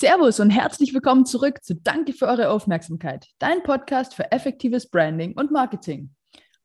Servus und herzlich willkommen zurück zu Danke für eure Aufmerksamkeit, dein Podcast für effektives Branding und Marketing.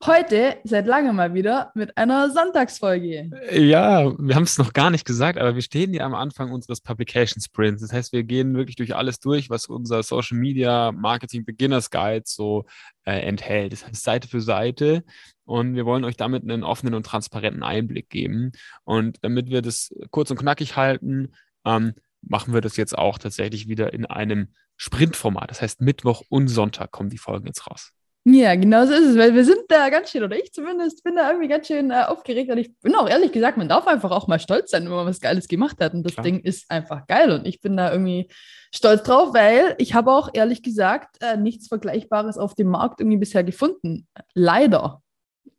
Heute seit langem mal wieder mit einer Sonntagsfolge. Ja, wir haben es noch gar nicht gesagt, aber wir stehen ja am Anfang unseres Publication Sprints. Das heißt, wir gehen wirklich durch alles durch, was unser Social Media Marketing Beginners Guide so äh, enthält. Das heißt, Seite für Seite. Und wir wollen euch damit einen offenen und transparenten Einblick geben. Und damit wir das kurz und knackig halten, ähm, machen wir das jetzt auch tatsächlich wieder in einem Sprintformat. Das heißt, Mittwoch und Sonntag kommen die Folgen jetzt raus. Ja, genau so ist es, weil wir sind da ganz schön, oder ich zumindest bin da irgendwie ganz schön äh, aufgeregt und ich bin auch ehrlich gesagt, man darf einfach auch mal stolz sein, wenn man was Geiles gemacht hat und das Klar. Ding ist einfach geil und ich bin da irgendwie stolz drauf, weil ich habe auch ehrlich gesagt äh, nichts Vergleichbares auf dem Markt irgendwie bisher gefunden. Leider,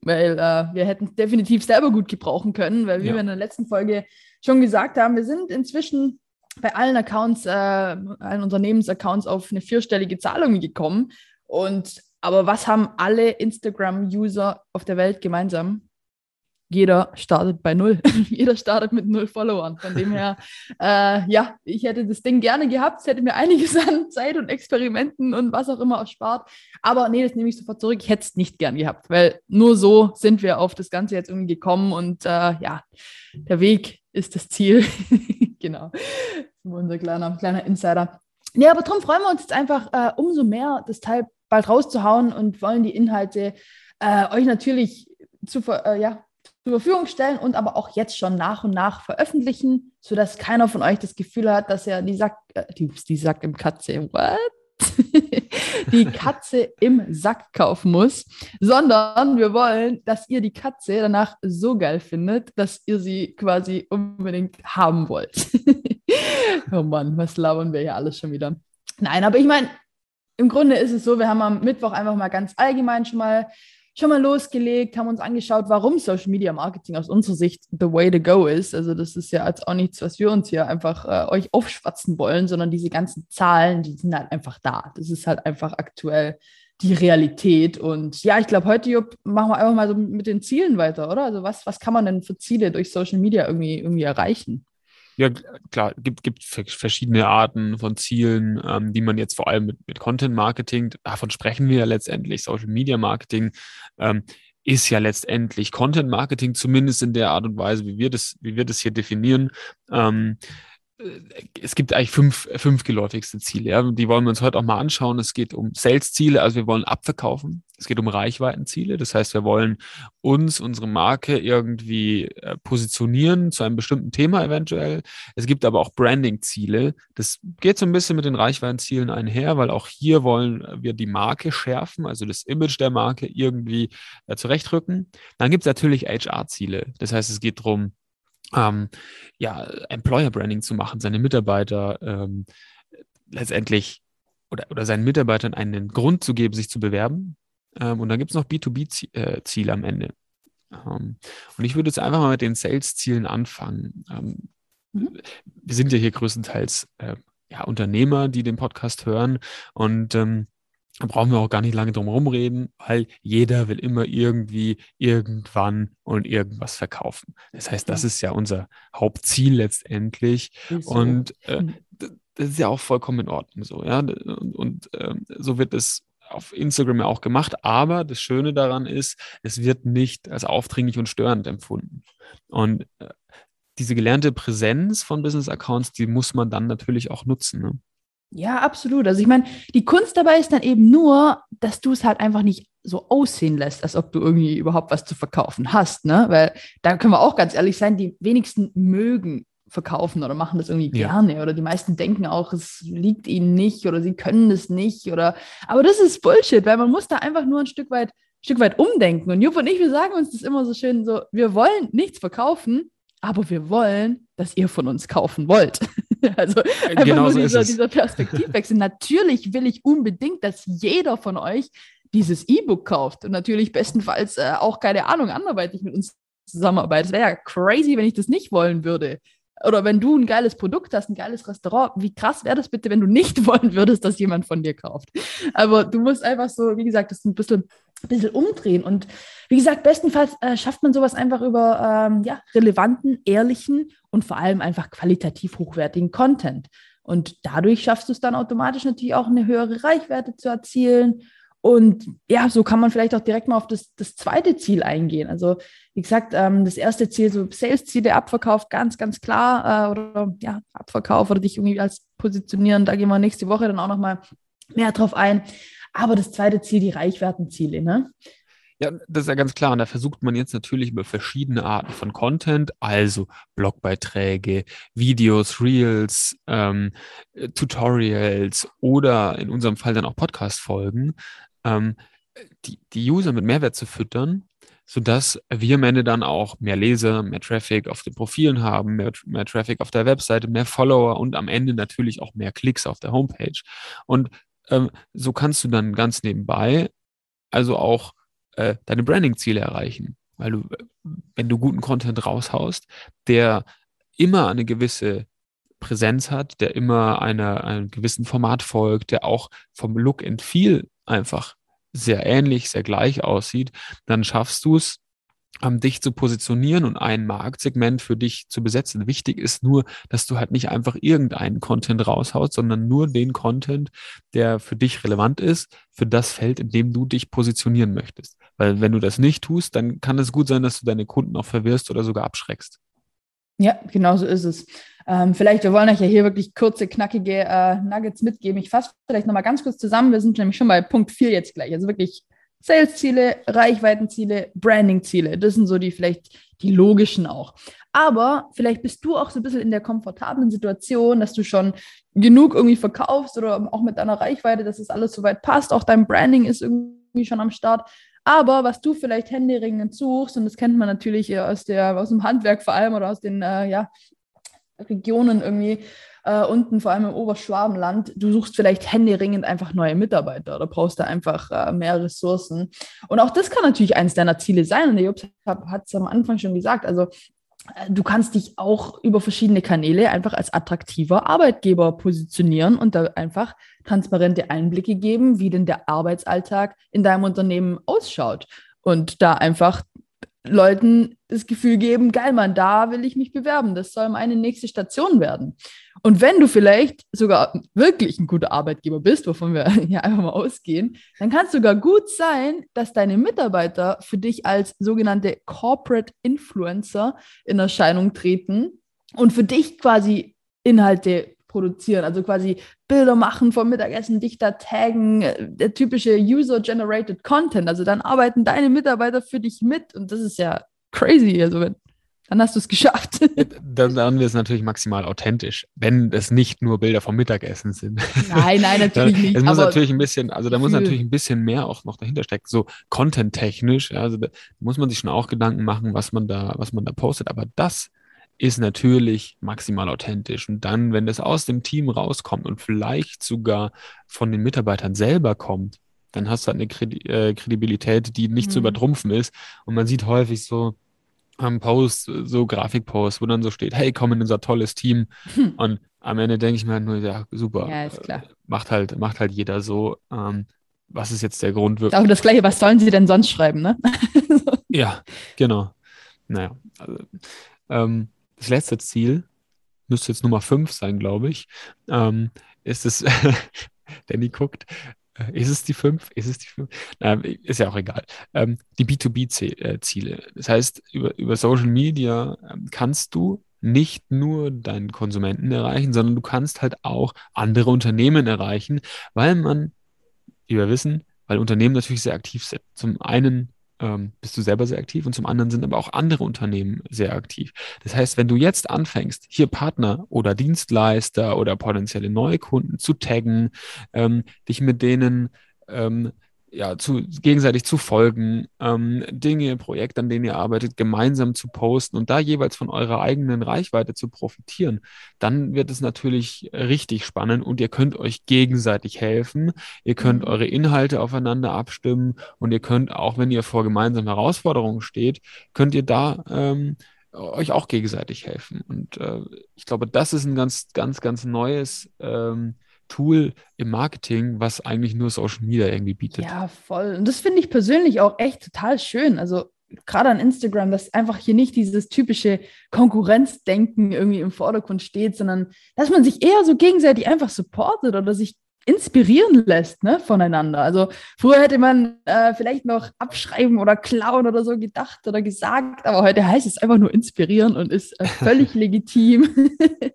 weil äh, wir hätten definitiv selber gut gebrauchen können, weil wie ja. wir in der letzten Folge schon gesagt haben, wir sind inzwischen bei allen Accounts, äh, allen Unternehmensaccounts auf eine vierstellige Zahlung gekommen. Und aber was haben alle Instagram-User auf der Welt gemeinsam? Jeder startet bei null. Jeder startet mit null Followern. Von dem her, äh, ja, ich hätte das Ding gerne gehabt. Es hätte mir einiges an Zeit und Experimenten und was auch immer erspart. Aber nee, das nehme ich sofort zurück. Ich hätte es nicht gern gehabt, weil nur so sind wir auf das Ganze jetzt irgendwie gekommen. Und äh, ja, der Weg ist das Ziel. Genau. Unser kleiner, kleiner Insider. Ja, aber darum freuen wir uns jetzt einfach äh, umso mehr, das Teil bald rauszuhauen und wollen die Inhalte äh, euch natürlich zu, äh, ja, zur Verfügung stellen und aber auch jetzt schon nach und nach veröffentlichen, sodass keiner von euch das Gefühl hat, dass er die Sack, äh, die, die Sack im Katze, what? Die Katze im Sack kaufen muss, sondern wir wollen, dass ihr die Katze danach so geil findet, dass ihr sie quasi unbedingt haben wollt. oh Mann, was labern wir hier alles schon wieder? Nein, aber ich meine, im Grunde ist es so, wir haben am Mittwoch einfach mal ganz allgemein schon mal schon mal losgelegt, haben uns angeschaut, warum Social Media Marketing aus unserer Sicht the way to go ist. Also das ist ja jetzt auch nichts, was wir uns hier einfach äh, euch aufschwatzen wollen, sondern diese ganzen Zahlen, die sind halt einfach da. Das ist halt einfach aktuell die Realität. Und ja, ich glaube, heute Jupp, machen wir einfach mal so mit den Zielen weiter, oder? Also was, was kann man denn für Ziele durch Social Media irgendwie, irgendwie erreichen? Ja, klar, gibt, gibt verschiedene Arten von Zielen, ähm, die man jetzt vor allem mit, mit Content Marketing, davon sprechen wir ja letztendlich, Social Media Marketing, ähm, ist ja letztendlich Content Marketing, zumindest in der Art und Weise, wie wir das, wie wir das hier definieren. Ähm, äh, es gibt eigentlich fünf, fünf geläufigste Ziele. Ja. Die wollen wir uns heute auch mal anschauen. Es geht um Sales-Ziele, also wir wollen abverkaufen. Es geht um Reichweitenziele. Das heißt, wir wollen uns, unsere Marke irgendwie äh, positionieren zu einem bestimmten Thema eventuell. Es gibt aber auch Branding-Ziele. Das geht so ein bisschen mit den Reichweitenzielen einher, weil auch hier wollen wir die Marke schärfen, also das Image der Marke irgendwie äh, zurechtrücken. Dann gibt es natürlich HR-Ziele. Das heißt, es geht darum, ähm, ja, Employer Branding zu machen, seine Mitarbeiter ähm, letztendlich oder, oder seinen Mitarbeitern einen Grund zu geben, sich zu bewerben. Ähm, und dann gibt es noch B2B-Ziele am Ende. Ähm, und ich würde jetzt einfach mal mit den Sales-Zielen anfangen. Ähm, mhm. Wir sind ja hier größtenteils äh, ja, Unternehmer, die den Podcast hören. Und ähm, da brauchen wir auch gar nicht lange drum herum reden, weil jeder will immer irgendwie irgendwann und irgendwas verkaufen. Das heißt, das ist ja unser Hauptziel letztendlich. Und äh, hm. das ist ja auch vollkommen in Ordnung so, ja. Und, und äh, so wird es auf Instagram ja auch gemacht, aber das Schöne daran ist, es wird nicht als aufdringlich und störend empfunden. Und äh, diese gelernte Präsenz von Business Accounts, die muss man dann natürlich auch nutzen. Ne? Ja, absolut. Also ich meine, die Kunst dabei ist dann eben nur, dass du es halt einfach nicht so aussehen lässt, als ob du irgendwie überhaupt was zu verkaufen hast, ne? Weil da können wir auch ganz ehrlich sein, die wenigsten mögen verkaufen oder machen das irgendwie ja. gerne oder die meisten denken auch, es liegt ihnen nicht oder sie können es nicht oder aber das ist Bullshit, weil man muss da einfach nur ein Stück weit Stück weit umdenken und Jupp und ich, wir sagen uns das immer so schön so, wir wollen nichts verkaufen, aber wir wollen, dass ihr von uns kaufen wollt. also einfach genau nur so dieser, dieser Perspektivwechsel. natürlich will ich unbedingt, dass jeder von euch dieses E-Book kauft und natürlich bestenfalls äh, auch, keine Ahnung, anderweitig mit uns zusammenarbeitet. Es wäre ja crazy, wenn ich das nicht wollen würde. Oder wenn du ein geiles Produkt hast, ein geiles Restaurant, wie krass wäre das bitte, wenn du nicht wollen würdest, dass jemand von dir kauft? Aber du musst einfach so, wie gesagt, das ein bisschen, ein bisschen umdrehen. Und wie gesagt, bestenfalls äh, schafft man sowas einfach über ähm, ja, relevanten, ehrlichen und vor allem einfach qualitativ hochwertigen Content. Und dadurch schaffst du es dann automatisch natürlich auch eine höhere Reichweite zu erzielen. Und ja, so kann man vielleicht auch direkt mal auf das, das zweite Ziel eingehen. Also, wie gesagt, ähm, das erste Ziel, so Sales-Ziele, Abverkauf, ganz, ganz klar. Äh, oder ja, Abverkauf oder dich irgendwie als positionieren. Da gehen wir nächste Woche dann auch nochmal mehr drauf ein. Aber das zweite Ziel, die Reichweitenziele. Ne? Ja, das ist ja ganz klar. Und da versucht man jetzt natürlich über verschiedene Arten von Content, also Blogbeiträge, Videos, Reels, ähm, Tutorials oder in unserem Fall dann auch Podcast-Folgen, ähm, die, die User mit Mehrwert zu füttern, sodass wir am Ende dann auch mehr Leser, mehr Traffic auf den Profilen haben, mehr, mehr Traffic auf der Webseite, mehr Follower und am Ende natürlich auch mehr Klicks auf der Homepage. Und ähm, so kannst du dann ganz nebenbei also auch äh, deine Branding-Ziele erreichen. Weil du, wenn du guten Content raushaust, der immer eine gewisse Präsenz hat, der immer einer, einem gewissen Format folgt, der auch vom Look and Feel einfach sehr ähnlich, sehr gleich aussieht, dann schaffst du es, dich zu positionieren und ein Marktsegment für dich zu besetzen. Wichtig ist nur, dass du halt nicht einfach irgendeinen Content raushaust, sondern nur den Content, der für dich relevant ist, für das Feld, in dem du dich positionieren möchtest. Weil wenn du das nicht tust, dann kann es gut sein, dass du deine Kunden auch verwirrst oder sogar abschreckst. Ja, genau so ist es. Ähm, vielleicht, wir wollen euch ja hier wirklich kurze, knackige äh, Nuggets mitgeben. Ich fasse vielleicht nochmal ganz kurz zusammen. Wir sind nämlich schon bei Punkt 4 jetzt gleich. Also wirklich Sales-Ziele, Reichweitenziele, Branding-Ziele. Das sind so die vielleicht die logischen auch. Aber vielleicht bist du auch so ein bisschen in der komfortablen Situation, dass du schon genug irgendwie verkaufst oder auch mit deiner Reichweite, dass es alles soweit passt. Auch dein Branding ist irgendwie schon am Start. Aber was du vielleicht händeringend suchst, und das kennt man natürlich aus, der, aus dem Handwerk vor allem oder aus den äh, ja, Regionen irgendwie, äh, unten, vor allem im Oberschwabenland, du suchst vielleicht händeringend einfach neue Mitarbeiter oder brauchst da einfach äh, mehr Ressourcen. Und auch das kann natürlich eines deiner Ziele sein. Und der Jobs hat es am Anfang schon gesagt. Also äh, du kannst dich auch über verschiedene Kanäle einfach als attraktiver Arbeitgeber positionieren und da einfach transparente Einblicke geben, wie denn der Arbeitsalltag in deinem Unternehmen ausschaut. Und da einfach Leuten das Gefühl geben, geil, Mann, da will ich mich bewerben. Das soll meine nächste Station werden. Und wenn du vielleicht sogar wirklich ein guter Arbeitgeber bist, wovon wir ja einfach mal ausgehen, dann kann es sogar gut sein, dass deine Mitarbeiter für dich als sogenannte Corporate Influencer in Erscheinung treten und für dich quasi Inhalte produzieren, also quasi Bilder machen vom Mittagessen, dich da taggen, äh, der typische User-Generated Content. Also dann arbeiten deine Mitarbeiter für dich mit und das ist ja crazy. Also wenn, dann hast du es geschafft. Dann, dann wird es natürlich maximal authentisch, wenn es nicht nur Bilder vom Mittagessen sind. Nein, nein, natürlich nicht. Es muss natürlich ein bisschen, also da muss natürlich ein bisschen mehr auch noch dahinter stecken, so content-technisch. Also da muss man sich schon auch Gedanken machen, was man da, was man da postet. Aber das ist natürlich maximal authentisch. Und dann, wenn das aus dem Team rauskommt und vielleicht sogar von den Mitarbeitern selber kommt, dann hast du halt eine äh, Kredibilität, die nicht mhm. zu übertrumpfen ist. Und man sieht häufig so am Post, so Grafikposts, wo dann so steht, hey, komm in unser tolles Team. Hm. Und am Ende denke ich mir halt nur, ja, super. Ja, ist klar. Macht halt, macht halt jeder so. Ähm, was ist jetzt der Grund? Wirklich? Aber das Gleiche, was sollen sie denn sonst schreiben, ne? ja, genau. Naja, also, ähm, das letzte Ziel, müsste jetzt Nummer 5 sein, glaube ich, ähm, ist es, Danny guckt, äh, ist es die 5? Ist es die 5? Ähm, ist ja auch egal. Ähm, die B2B-Ziele. Äh, das heißt, über, über Social Media ähm, kannst du nicht nur deinen Konsumenten erreichen, sondern du kannst halt auch andere Unternehmen erreichen, weil man, wie wir wissen, weil Unternehmen natürlich sehr aktiv sind. Zum einen ähm, bist du selber sehr aktiv und zum anderen sind aber auch andere Unternehmen sehr aktiv. Das heißt, wenn du jetzt anfängst, hier Partner oder Dienstleister oder potenzielle neue Kunden zu taggen, ähm, dich mit denen ähm, ja, zu, gegenseitig zu folgen, ähm, Dinge, Projekte, an denen ihr arbeitet, gemeinsam zu posten und da jeweils von eurer eigenen Reichweite zu profitieren, dann wird es natürlich richtig spannend und ihr könnt euch gegenseitig helfen. Ihr könnt mhm. eure Inhalte aufeinander abstimmen und ihr könnt auch, wenn ihr vor gemeinsamen Herausforderungen steht, könnt ihr da ähm, euch auch gegenseitig helfen. Und äh, ich glaube, das ist ein ganz, ganz, ganz neues ähm, Tool im Marketing, was eigentlich nur Social Media irgendwie bietet. Ja, voll. Und das finde ich persönlich auch echt total schön. Also gerade an Instagram, dass einfach hier nicht dieses typische Konkurrenzdenken irgendwie im Vordergrund steht, sondern dass man sich eher so gegenseitig einfach supportet oder sich inspirieren lässt ne, voneinander. Also früher hätte man äh, vielleicht noch abschreiben oder klauen oder so gedacht oder gesagt, aber heute heißt es einfach nur inspirieren und ist äh, völlig legitim.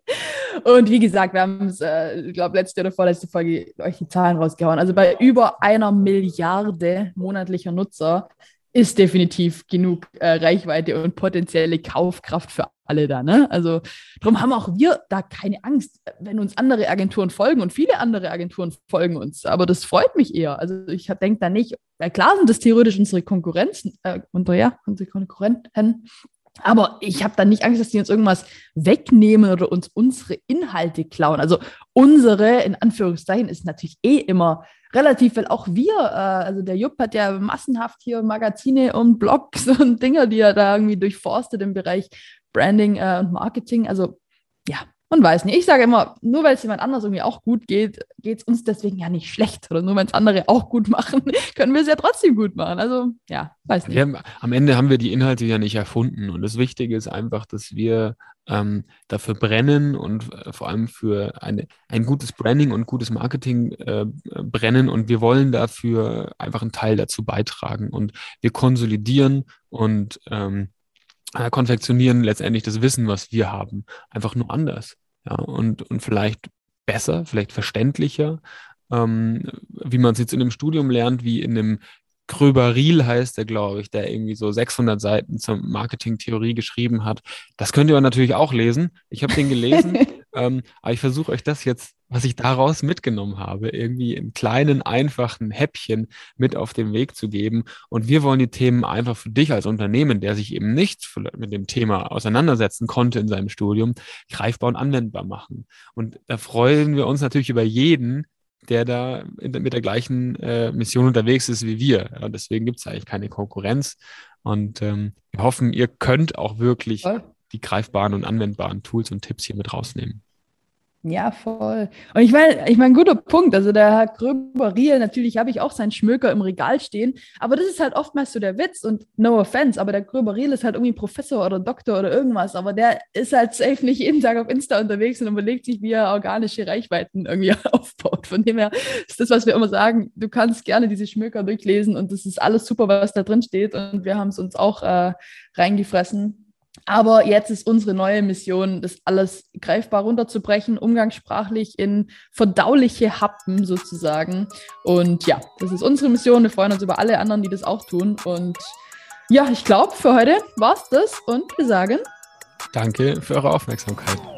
und wie gesagt, wir haben es, äh, ich glaube, letzte oder vorletzte Folge euch die Zahlen rausgehauen. Also bei über einer Milliarde monatlicher Nutzer ist definitiv genug äh, Reichweite und potenzielle Kaufkraft für alle da. Ne? Also darum haben auch wir da keine Angst, wenn uns andere Agenturen folgen und viele andere Agenturen folgen uns. Aber das freut mich eher. Also ich denke da nicht, ja, klar sind das theoretisch unsere Konkurrenzen, äh, unter, ja, unsere Konkurrenten. Aber ich habe da nicht Angst, dass die uns irgendwas wegnehmen oder uns unsere Inhalte klauen. Also unsere, in Anführungszeichen, ist natürlich eh immer relativ, weil auch wir, äh, also der Jupp hat ja massenhaft hier Magazine und Blogs und Dinger, die er da irgendwie durchforstet im Bereich Branding äh, und Marketing. Also ja, man weiß nicht. Ich sage immer, nur weil es jemand anders irgendwie auch gut geht, geht es uns deswegen ja nicht schlecht. Oder nur wenn es andere auch gut machen, können wir es ja trotzdem gut machen. Also ja, weiß nicht. Haben, am Ende haben wir die Inhalte ja nicht erfunden. Und das Wichtige ist einfach, dass wir ähm, dafür brennen und äh, vor allem für eine, ein gutes Branding und gutes Marketing äh, brennen. Und wir wollen dafür einfach einen Teil dazu beitragen. Und wir konsolidieren und ähm, äh, konfektionieren letztendlich das Wissen, was wir haben, einfach nur anders. Ja, und, und vielleicht besser, vielleicht verständlicher, ähm, wie man es jetzt in einem Studium lernt, wie in einem Gröber Riel heißt der, glaube ich, der irgendwie so 600 Seiten zur Marketingtheorie geschrieben hat. Das könnt ihr natürlich auch lesen. Ich habe den gelesen, ähm, aber ich versuche euch das jetzt, was ich daraus mitgenommen habe, irgendwie in kleinen, einfachen Häppchen mit auf den Weg zu geben. Und wir wollen die Themen einfach für dich als Unternehmen, der sich eben nicht mit dem Thema auseinandersetzen konnte in seinem Studium, greifbar und anwendbar machen. Und da freuen wir uns natürlich über jeden, der da mit der gleichen äh, Mission unterwegs ist wie wir. Ja, deswegen gibt es eigentlich keine Konkurrenz. Und ähm, wir hoffen, ihr könnt auch wirklich die greifbaren und anwendbaren Tools und Tipps hier mit rausnehmen. Ja, voll. Und ich meine, ich meine, guter Punkt. Also der Herr Gröber Riel, natürlich habe ich auch seinen Schmöker im Regal stehen, aber das ist halt oftmals so der Witz und no offense, aber der Gröber Riel ist halt irgendwie Professor oder Doktor oder irgendwas, aber der ist halt safe nicht jeden Tag auf Insta unterwegs und überlegt sich, wie er organische Reichweiten irgendwie aufbaut. Von dem her ist das, was wir immer sagen, du kannst gerne diese Schmöker durchlesen und das ist alles super, was da drin steht und wir haben es uns auch äh, reingefressen aber jetzt ist unsere neue Mission, das alles greifbar runterzubrechen, umgangssprachlich in verdauliche Happen sozusagen. Und ja, das ist unsere Mission. Wir freuen uns über alle anderen, die das auch tun. Und ja, ich glaube, für heute war es das und wir sagen Danke für eure Aufmerksamkeit.